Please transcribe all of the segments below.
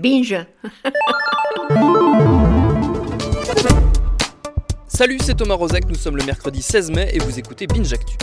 Binge. Salut, c'est Thomas Rozek, nous sommes le mercredi 16 mai et vous écoutez Binge Actu.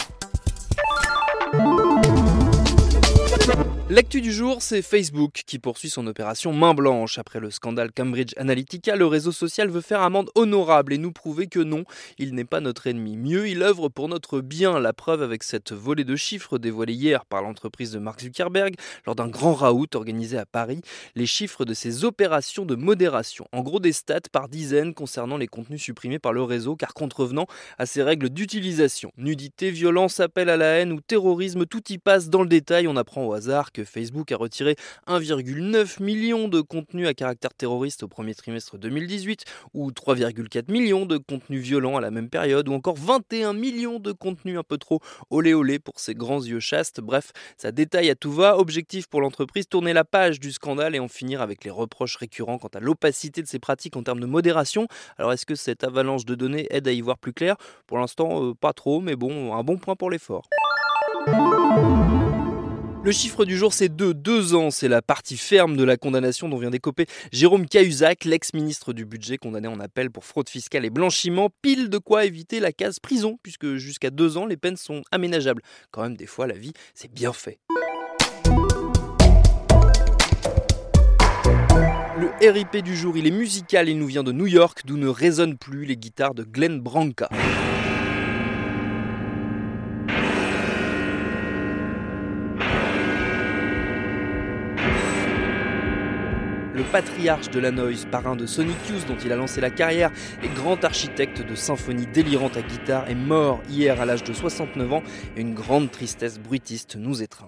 L'actu du jour, c'est Facebook qui poursuit son opération main blanche. Après le scandale Cambridge Analytica, le réseau social veut faire amende honorable et nous prouver que non, il n'est pas notre ennemi. Mieux, il œuvre pour notre bien. La preuve avec cette volée de chiffres dévoilée hier par l'entreprise de Mark Zuckerberg lors d'un grand raout organisé à Paris. Les chiffres de ses opérations de modération. En gros, des stats par dizaines concernant les contenus supprimés par le réseau car contrevenant à ses règles d'utilisation. Nudité, violence, appel à la haine ou terrorisme, tout y passe dans le détail. On apprend au hasard Facebook a retiré 1,9 million de contenus à caractère terroriste au premier trimestre 2018, ou 3,4 millions de contenus violents à la même période, ou encore 21 millions de contenus un peu trop olé olé pour ses grands yeux chastes. Bref, ça détaille à tout va. Objectif pour l'entreprise, tourner la page du scandale et en finir avec les reproches récurrents quant à l'opacité de ses pratiques en termes de modération. Alors est-ce que cette avalanche de données aide à y voir plus clair? Pour l'instant, euh, pas trop, mais bon, un bon point pour l'effort. Le chiffre du jour, c'est 2. Deux ans, c'est la partie ferme de la condamnation dont vient d'écoper Jérôme Cahuzac, l'ex-ministre du budget condamné en appel pour fraude fiscale et blanchiment. Pile de quoi éviter la case prison, puisque jusqu'à deux ans, les peines sont aménageables. Quand même, des fois, la vie, c'est bien fait. Le RIP du jour, il est musical, il nous vient de New York, d'où ne résonnent plus les guitares de Glenn Branca. Le patriarche de la noise, parrain de Sonic Youth dont il a lancé la carrière et grand architecte de symphonies délirantes à guitare, est mort hier à l'âge de 69 ans et une grande tristesse bruitiste nous étreint.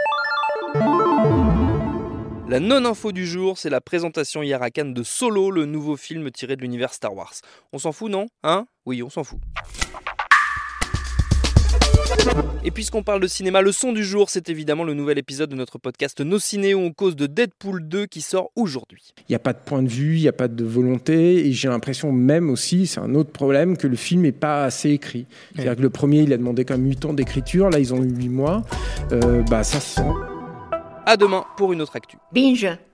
La non-info du jour, c'est la présentation hier à Cannes de Solo, le nouveau film tiré de l'univers Star Wars. On s'en fout, non? Hein? Oui, on s'en fout. Et puisqu'on parle de cinéma, le son du jour, c'est évidemment le nouvel épisode de notre podcast Nos Ciné où on cause de Deadpool 2 qui sort aujourd'hui. Il n'y a pas de point de vue, il n'y a pas de volonté, et j'ai l'impression même aussi, c'est un autre problème, que le film n'est pas assez écrit. C'est-à-dire que le premier, il a demandé quand même 8 ans d'écriture, là ils ont eu 8 mois, euh, bah ça se sent. À demain pour une autre actu. Binge